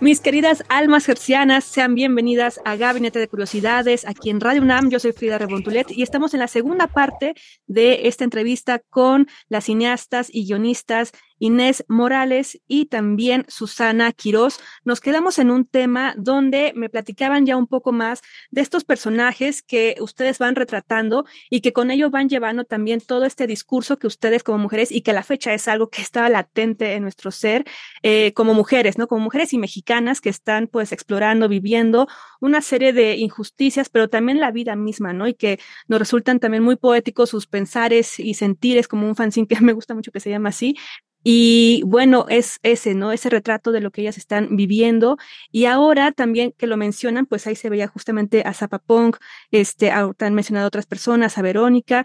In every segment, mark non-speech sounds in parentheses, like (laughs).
Mis queridas almas hercianas, sean bienvenidas a Gabinete de Curiosidades, aquí en Radio UNAM. Yo soy Frida Rebontulet y estamos en la segunda parte de esta entrevista con las cineastas y guionistas Inés Morales y también Susana Quirós. Nos quedamos en un tema donde me platicaban ya un poco más de estos personajes que ustedes van retratando y que con ello van llevando también todo este discurso que ustedes como mujeres y que a la fecha es algo que estaba latente en nuestro ser eh, como mujeres, ¿no? Como mujeres y mexicanas que están pues explorando, viviendo una serie de injusticias, pero también la vida misma, ¿no? Y que nos resultan también muy poéticos sus pensares y sentires, como un fanzine que (laughs) me gusta mucho que se llama así, y bueno, es ese, ¿no? Ese retrato de lo que ellas están viviendo. Y ahora también que lo mencionan, pues ahí se veía justamente a Zapapong, este, han mencionado otras personas, a Verónica.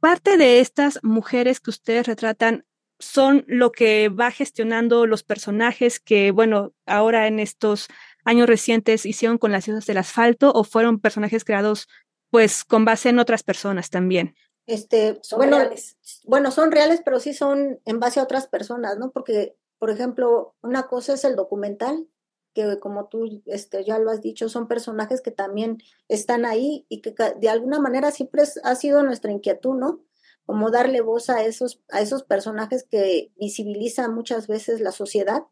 Parte de estas mujeres que ustedes retratan son lo que va gestionando los personajes que, bueno, ahora en estos años recientes hicieron con las ciudades del asfalto o fueron personajes creados pues con base en otras personas también. Este, son bueno, reales. bueno, son reales, pero sí son en base a otras personas, ¿no? Porque, por ejemplo, una cosa es el documental, que como tú este, ya lo has dicho, son personajes que también están ahí y que de alguna manera siempre es, ha sido nuestra inquietud, ¿no? Como darle voz a esos, a esos personajes que visibilizan muchas veces la sociedad,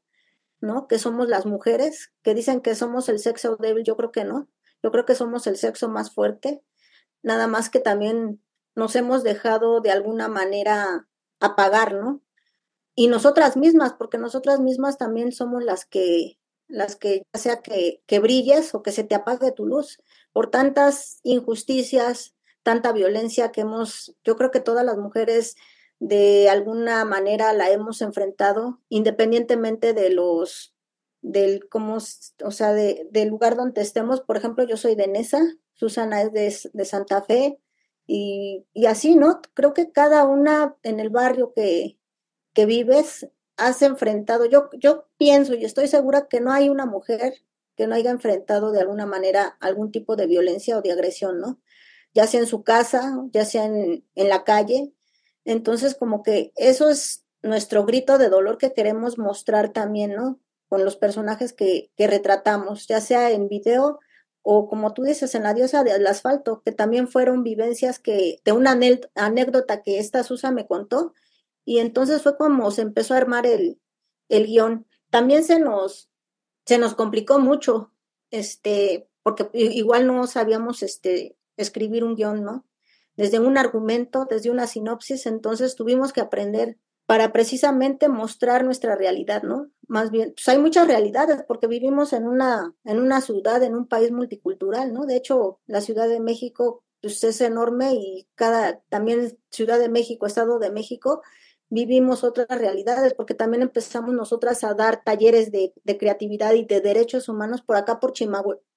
¿no? Que somos las mujeres, que dicen que somos el sexo débil, yo creo que no, yo creo que somos el sexo más fuerte, nada más que también nos hemos dejado de alguna manera apagar, ¿no? Y nosotras mismas, porque nosotras mismas también somos las que, las que ya sea que, que brilles o que se te apague tu luz, por tantas injusticias, tanta violencia que hemos, yo creo que todas las mujeres de alguna manera la hemos enfrentado, independientemente de los, del cómo, o sea, de, del lugar donde estemos. Por ejemplo, yo soy de Nesa, Susana es de, de Santa Fe, y, así, ¿no? Creo que cada una en el barrio que, que vives has enfrentado, yo, yo pienso y estoy segura que no hay una mujer que no haya enfrentado de alguna manera algún tipo de violencia o de agresión, ¿no? Ya sea en su casa, ya sea en, en la calle. Entonces, como que eso es nuestro grito de dolor que queremos mostrar también, ¿no? Con los personajes que, que retratamos, ya sea en video o como tú dices, en la diosa del asfalto, que también fueron vivencias que, de una anécdota que esta Susa me contó, y entonces fue como se empezó a armar el, el guion. También se nos, se nos complicó mucho, este, porque igual no sabíamos este, escribir un guion, ¿no? Desde un argumento, desde una sinopsis, entonces tuvimos que aprender para precisamente mostrar nuestra realidad, ¿no? Más bien, pues hay muchas realidades porque vivimos en una, en una ciudad, en un país multicultural, ¿no? De hecho, la Ciudad de México pues, es enorme y cada, también Ciudad de México, Estado de México, vivimos otras realidades, porque también empezamos nosotras a dar talleres de, de creatividad y de derechos humanos por acá, por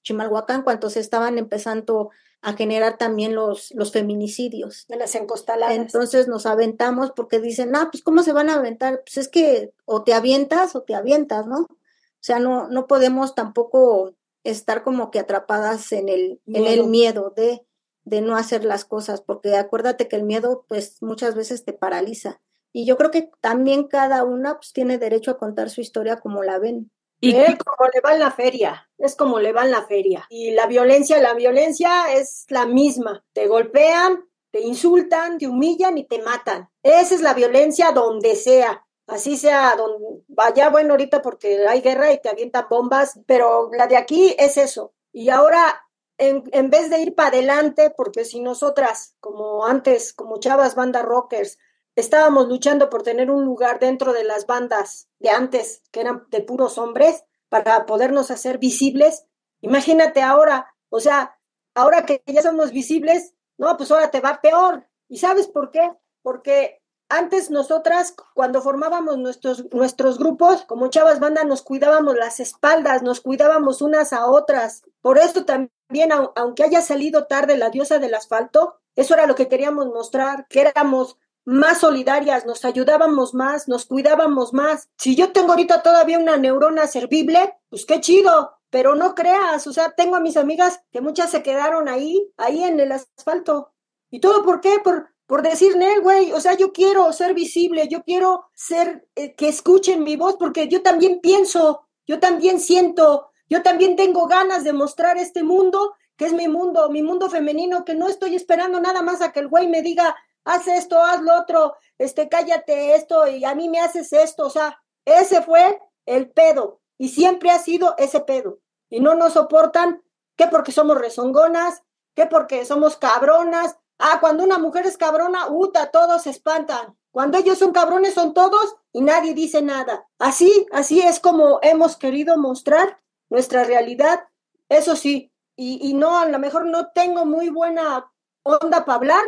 Chimalhuacán, cuando se estaban empezando a generar también los, los feminicidios. De las encostaladas. Entonces nos aventamos porque dicen, ah, pues ¿cómo se van a aventar? Pues es que o te avientas o te avientas, ¿no? O sea, no, no podemos tampoco estar como que atrapadas en el, miedo. en el miedo de, de no hacer las cosas, porque acuérdate que el miedo pues muchas veces te paraliza. Y yo creo que también cada una pues, tiene derecho a contar su historia como la ven. Y ¿Eh? como le va en la feria, es como le va en la feria. Y la violencia, la violencia es la misma. Te golpean, te insultan, te humillan y te matan. Esa es la violencia donde sea. Así sea, donde vaya, bueno, ahorita porque hay guerra y te avientan bombas, pero la de aquí es eso. Y ahora en, en, vez de ir para adelante, porque si nosotras, como antes, como chavas banda rockers, estábamos luchando por tener un lugar dentro de las bandas de antes, que eran de puros hombres, para podernos hacer visibles. Imagínate ahora, o sea, ahora que ya somos visibles, no, pues ahora te va peor. ¿Y sabes por qué? Porque antes nosotras, cuando formábamos nuestros, nuestros grupos, como chavas banda, nos cuidábamos las espaldas, nos cuidábamos unas a otras. Por esto también, aunque haya salido tarde la diosa del asfalto, eso era lo que queríamos mostrar, que éramos más solidarias, nos ayudábamos más, nos cuidábamos más. Si yo tengo ahorita todavía una neurona servible, pues qué chido, pero no creas, o sea, tengo a mis amigas que muchas se quedaron ahí, ahí en el asfalto. ¿Y todo por qué? Por, por decir, Nel, güey, o sea, yo quiero ser visible, yo quiero ser, eh, que escuchen mi voz, porque yo también pienso, yo también siento, yo también tengo ganas de mostrar este mundo, que es mi mundo, mi mundo femenino, que no estoy esperando nada más a que el güey me diga, haz esto, haz lo otro, este, cállate esto, y a mí me haces esto, o sea, ese fue el pedo, y siempre ha sido ese pedo, y no nos soportan, que porque somos rezongonas, que porque somos cabronas, Ah, cuando una mujer es cabrona, uta, todos se espantan. Cuando ellos son cabrones son todos y nadie dice nada. Así, así es como hemos querido mostrar nuestra realidad. Eso sí, y, y no, a lo mejor no tengo muy buena onda para hablar,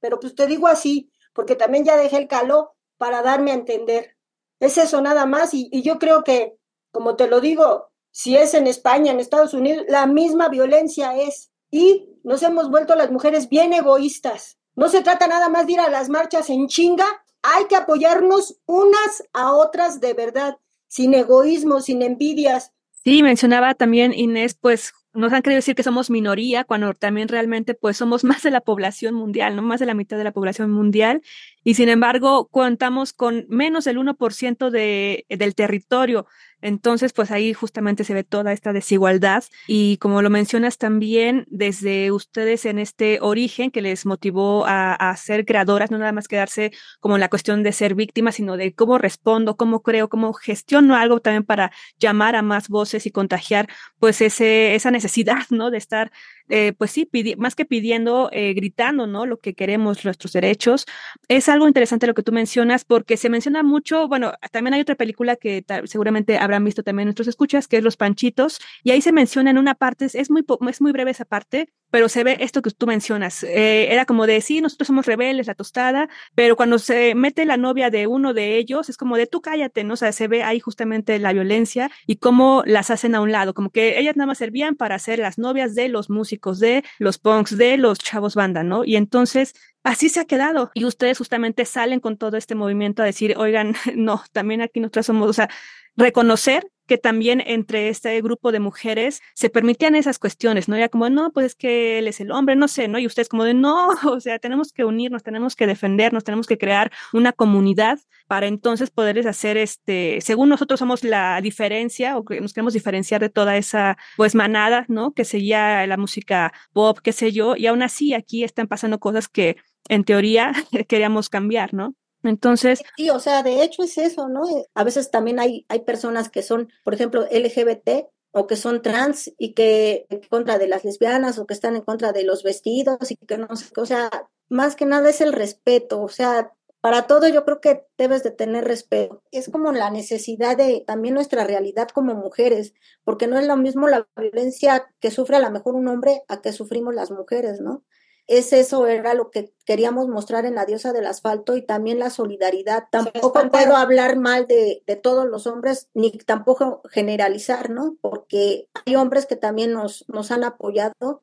pero pues te digo así, porque también ya dejé el calor para darme a entender. Es eso nada más y, y yo creo que, como te lo digo, si es en España, en Estados Unidos, la misma violencia es. Y nos hemos vuelto las mujeres bien egoístas. No se trata nada más de ir a las marchas en chinga, hay que apoyarnos unas a otras de verdad, sin egoísmo, sin envidias. Sí, mencionaba también Inés, pues nos han querido decir que somos minoría, cuando también realmente pues somos (laughs) más de la población mundial, no más de la mitad de la población mundial, y sin embargo contamos con menos del 1% de, del territorio. Entonces, pues ahí justamente se ve toda esta desigualdad y como lo mencionas también desde ustedes en este origen que les motivó a, ser creadoras, no nada más quedarse como en la cuestión de ser víctimas, sino de cómo respondo, cómo creo, cómo gestiono algo también para llamar a más voces y contagiar pues ese, esa necesidad, ¿no? De estar eh, pues sí, más que pidiendo, eh, gritando, ¿no? Lo que queremos, nuestros derechos. Es algo interesante lo que tú mencionas porque se menciona mucho, bueno, también hay otra película que seguramente habrán visto también nuestros escuchas, que es Los Panchitos, y ahí se menciona en una parte, es muy, es muy breve esa parte, pero se ve esto que tú mencionas. Eh, era como de, sí, nosotros somos rebeldes, la tostada, pero cuando se mete la novia de uno de ellos, es como de, tú cállate, ¿no? O sea, se ve ahí justamente la violencia y cómo las hacen a un lado, como que ellas nada más servían para ser las novias de los músicos, de los punks, de los chavos banda, ¿no? Y entonces así se ha quedado. Y ustedes justamente salen con todo este movimiento a decir, oigan, (laughs) no, también aquí nosotros somos, o sea, reconocer que también entre este grupo de mujeres se permitían esas cuestiones, ¿no? Ya como, no, pues es que él es el hombre, no sé, ¿no? Y ustedes como de, no, (laughs) o sea, tenemos que unirnos, tenemos que defendernos, tenemos que crear una comunidad para entonces poderles hacer este, según nosotros somos la diferencia o nos queremos diferenciar de toda esa, pues, manada, ¿no? Que seguía la música pop, qué sé yo, y aún así aquí están pasando cosas que en teoría (laughs) queríamos cambiar, ¿no? Entonces. Sí, o sea, de hecho es eso, ¿no? A veces también hay, hay personas que son, por ejemplo, LGBT o que son trans y que en contra de las lesbianas o que están en contra de los vestidos y que no sé, o sea, más que nada es el respeto, o sea, para todo yo creo que debes de tener respeto. Es como la necesidad de también nuestra realidad como mujeres, porque no es lo mismo la violencia que sufre a lo mejor un hombre a que sufrimos las mujeres, ¿no? es eso, era lo que queríamos mostrar en la diosa del asfalto y también la solidaridad. Tampoco puedo hablar mal de, de, todos los hombres, ni tampoco generalizar, ¿no? Porque hay hombres que también nos, nos han apoyado.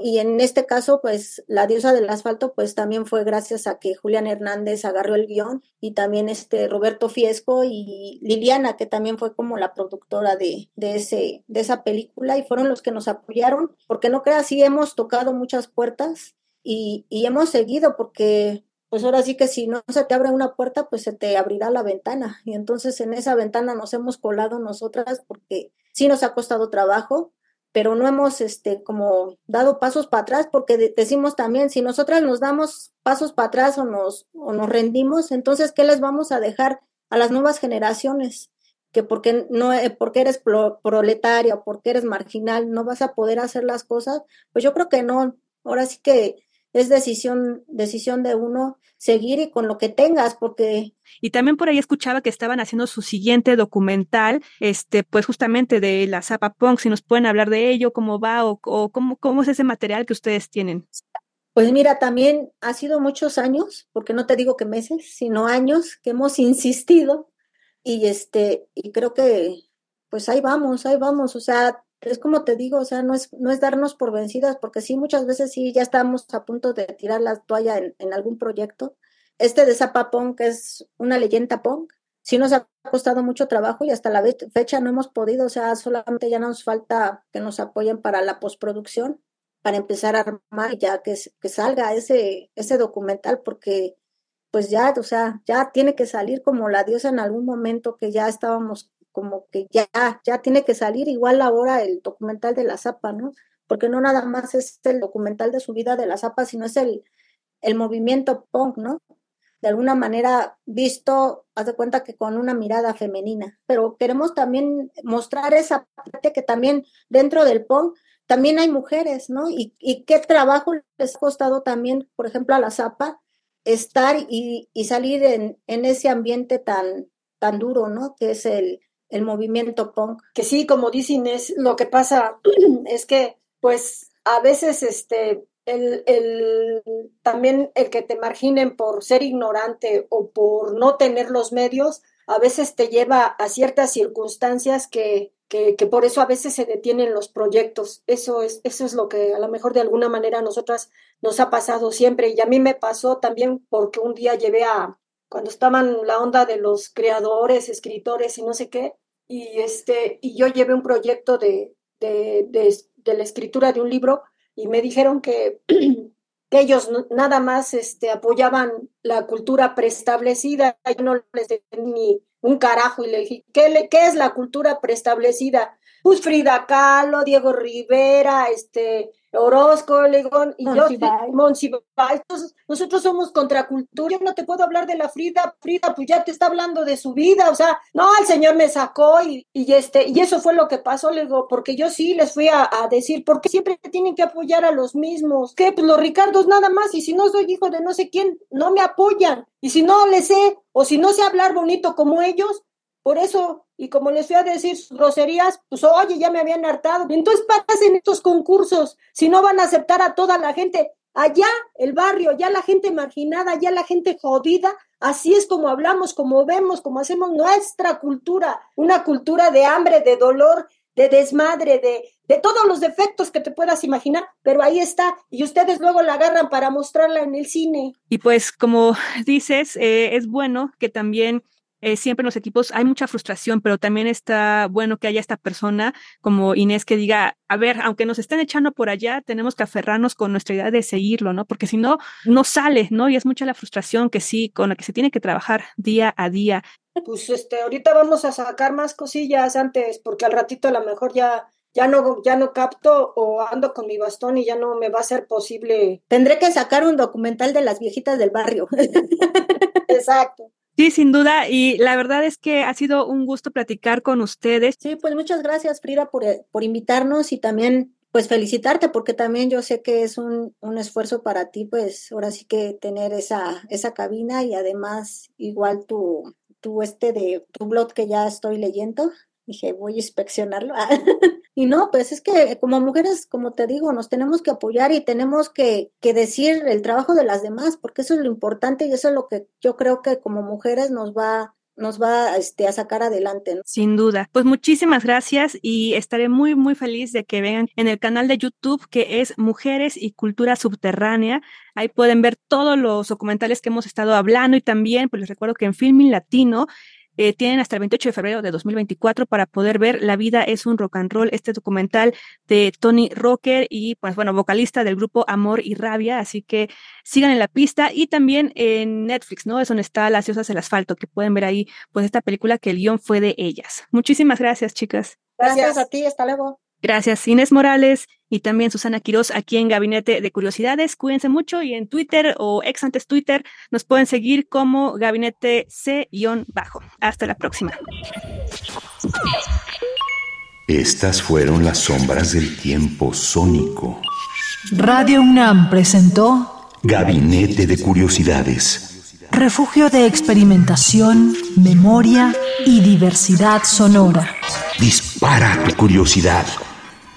Y en este caso, pues la diosa del asfalto, pues también fue gracias a que Julián Hernández agarró el guion y también este Roberto Fiesco y Liliana, que también fue como la productora de, de, ese, de esa película y fueron los que nos apoyaron, porque no creas, sí hemos tocado muchas puertas y, y hemos seguido porque pues ahora sí que si no se te abre una puerta, pues se te abrirá la ventana. Y entonces en esa ventana nos hemos colado nosotras porque sí nos ha costado trabajo, pero no hemos este como dado pasos para atrás porque decimos también si nosotras nos damos pasos para atrás o nos o nos rendimos, entonces qué les vamos a dejar a las nuevas generaciones que porque no eh, porque eres proletaria o porque eres marginal no vas a poder hacer las cosas, pues yo creo que no. Ahora sí que es decisión, decisión de uno seguir y con lo que tengas, porque... Y también por ahí escuchaba que estaban haciendo su siguiente documental, este, pues justamente de la Zapa Punk, si nos pueden hablar de ello, cómo va o, o cómo, cómo es ese material que ustedes tienen. Pues mira, también ha sido muchos años, porque no te digo que meses, sino años que hemos insistido y este y creo que pues ahí vamos, ahí vamos, o sea, es como te digo, o sea, no es no es darnos por vencidas, porque sí muchas veces sí ya estamos a punto de tirar la toalla en, en algún proyecto. Este de Zapa Punk es una leyenda punk, sí nos ha costado mucho trabajo y hasta la fecha no hemos podido, o sea, solamente ya nos falta que nos apoyen para la postproducción para empezar a armar ya que, que salga ese, ese documental, porque pues ya, o sea, ya tiene que salir como la diosa en algún momento que ya estábamos como que ya, ya tiene que salir igual ahora el documental de la Zapa, ¿no? Porque no nada más es el documental de su vida de la Zapa, sino es el, el movimiento punk, ¿no? De alguna manera visto, haz de cuenta que con una mirada femenina, pero queremos también mostrar esa parte que también dentro del punk también hay mujeres, ¿no? Y, qué trabajo les ha costado también, por ejemplo, a la Zapa, estar y, salir en, ese ambiente tan, tan duro, ¿no? Que es el, el movimiento punk. Que sí, como dicen, es lo que pasa (clears throat) es que, pues, a veces, este, el, el, también el que te marginen por ser ignorante o por no tener los medios, a veces te lleva a ciertas circunstancias que, que, por eso a veces se detienen los proyectos. Eso es, eso es lo que a lo mejor de alguna manera a nosotras nos ha pasado siempre. Y a mí me pasó también porque un día llevé a, cuando estaban la onda de los creadores, escritores y no sé qué, y este, y yo llevé un proyecto de, de, de, la escritura de un libro y me dijeron que, (clears throat) que ellos nada más este, apoyaban la cultura preestablecida, yo no les ni un carajo y le dije, ¿qué, le, qué es la cultura preestablecida? Pues Frida Kahlo, Diego Rivera, este, Orozco, Legón, y yo, Entonces, nosotros somos contracultura, yo no te puedo hablar de la Frida, Frida, pues ya te está hablando de su vida, o sea, no, el señor me sacó y, y este, y eso fue lo que pasó, le digo, porque yo sí les fui a, a decir, ¿por qué siempre tienen que apoyar a los mismos? Que pues los Ricardos nada más, y si no soy hijo de no sé quién, no me apoyan, y si no les sé, o si no sé hablar bonito como ellos, por eso, y como les fui a decir sus groserías, pues oye, ya me habían hartado. Entonces pasen estos concursos, si no van a aceptar a toda la gente. Allá, el barrio, ya la gente marginada, ya la gente jodida, así es como hablamos, como vemos, como hacemos nuestra cultura, una cultura de hambre, de dolor, de desmadre, de, de todos los defectos que te puedas imaginar, pero ahí está, y ustedes luego la agarran para mostrarla en el cine. Y pues, como dices, eh, es bueno que también eh, siempre en los equipos hay mucha frustración, pero también está bueno que haya esta persona como Inés que diga, a ver, aunque nos estén echando por allá, tenemos que aferrarnos con nuestra idea de seguirlo, ¿no? Porque si no, no sale, ¿no? Y es mucha la frustración que sí, con la que se tiene que trabajar día a día. Pues este, ahorita vamos a sacar más cosillas antes, porque al ratito a lo mejor ya ya no, ya no capto o ando con mi bastón y ya no me va a ser posible. Tendré que sacar un documental de las viejitas del barrio. Exacto. Sí, sin duda. Y la verdad es que ha sido un gusto platicar con ustedes. Sí, pues muchas gracias, Frida, por, eh, por invitarnos y también pues felicitarte porque también yo sé que es un, un, esfuerzo para ti, pues ahora sí que tener esa, esa cabina y además igual tu, tu este de tu blog que ya estoy leyendo. Dije, voy a inspeccionarlo. (laughs) Y no, pues es que como mujeres, como te digo, nos tenemos que apoyar y tenemos que, que, decir el trabajo de las demás, porque eso es lo importante y eso es lo que yo creo que como mujeres nos va nos va este, a sacar adelante. Sin duda. Pues muchísimas gracias y estaré muy, muy feliz de que vean en el canal de YouTube que es Mujeres y Cultura Subterránea. Ahí pueden ver todos los documentales que hemos estado hablando y también, pues les recuerdo que en Filming Latino eh, tienen hasta el 28 de febrero de 2024 para poder ver La vida es un rock and roll, este documental de Tony Rocker y, pues bueno, vocalista del grupo Amor y Rabia. Así que sigan en la pista y también en Netflix, ¿no? Es donde está Las diosas del asfalto, que pueden ver ahí, pues esta película que el guion fue de ellas. Muchísimas gracias, chicas. Gracias a ti, hasta luego. Gracias, Inés Morales y también Susana Quiroz aquí en Gabinete de Curiosidades. Cuídense mucho y en Twitter o ex antes Twitter nos pueden seguir como Gabinete C-Bajo. Hasta la próxima. Estas fueron las sombras del tiempo sónico. Radio UNAM presentó Gabinete de Curiosidades. Refugio de experimentación, memoria y diversidad sonora. Dispara tu curiosidad